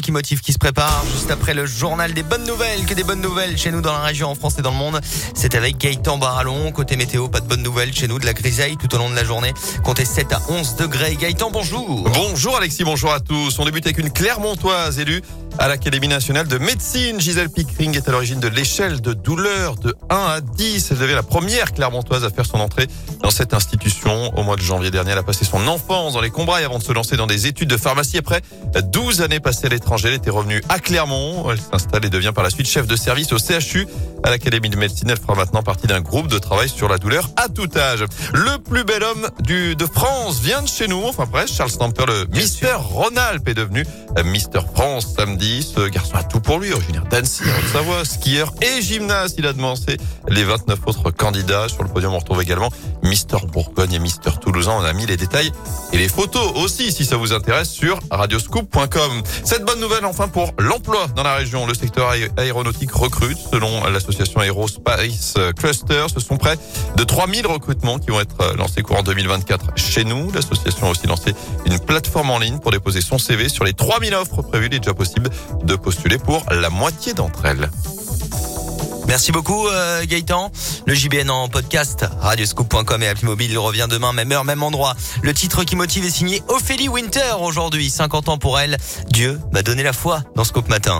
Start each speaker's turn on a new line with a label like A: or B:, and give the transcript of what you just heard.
A: qui motive qui se prépare juste après le journal des bonnes nouvelles, que des bonnes nouvelles chez nous dans la région, en France et dans le monde. C'est avec Gaëtan Barallon. Côté météo, pas de bonnes nouvelles chez nous, de la grisaille tout au long de la journée. Comptez 7 à 11 degrés. Gaëtan, bonjour.
B: Bonjour Alexis, bonjour à tous. On débute avec une Clermontoise élue à l'Académie nationale de médecine. Gisèle Pickering est à l'origine de l'échelle de douleur de 1 à 10. Elle devait la première Clermontoise à faire son entrée dans cette institution. Au mois de janvier dernier, elle a passé son enfance dans les Combrailles avant de se lancer dans des études de pharmacie. Après 12 années passées à l'étranger, elle était revenue à Clermont. Elle s'installe et devient par la suite chef de service au CHU à l'Académie de médecine. Elle fera maintenant partie d'un groupe de travail sur la douleur à tout âge. Le plus bel homme du, de France vient de chez nous. Enfin presque, Charles Stamper, le Mister Ronald est devenu Mister France samedi. Ce garçon a tout pour lui, originaire d'Annecy, en Savoie, skieur et gymnaste. Il a devancé les 29 autres candidats. Sur le podium, on retrouve également Mister Bourgogne et Mister Toulousain. On a mis les détails et les photos aussi, si ça vous intéresse, sur radioscoop.com. Cette bonne nouvelle, enfin, pour l'emploi dans la région. Le secteur aéronautique recrute. Selon l'association Aerospace Cluster, ce sont près de 3000 recrutements qui vont être lancés courant 2024 chez nous. L'association a aussi lancé une plateforme en ligne pour déposer son CV sur les 3000 offres prévues. Il est déjà possible de postuler pour la moitié d'entre elles.
A: Merci beaucoup euh, Gaëtan. Le JBN en podcast, radioscoop.com et appli mobile revient demain, même heure, même endroit. Le titre qui motive est signé Ophélie Winter aujourd'hui, 50 ans pour elle. Dieu m'a donné la foi dans Scoop Matin.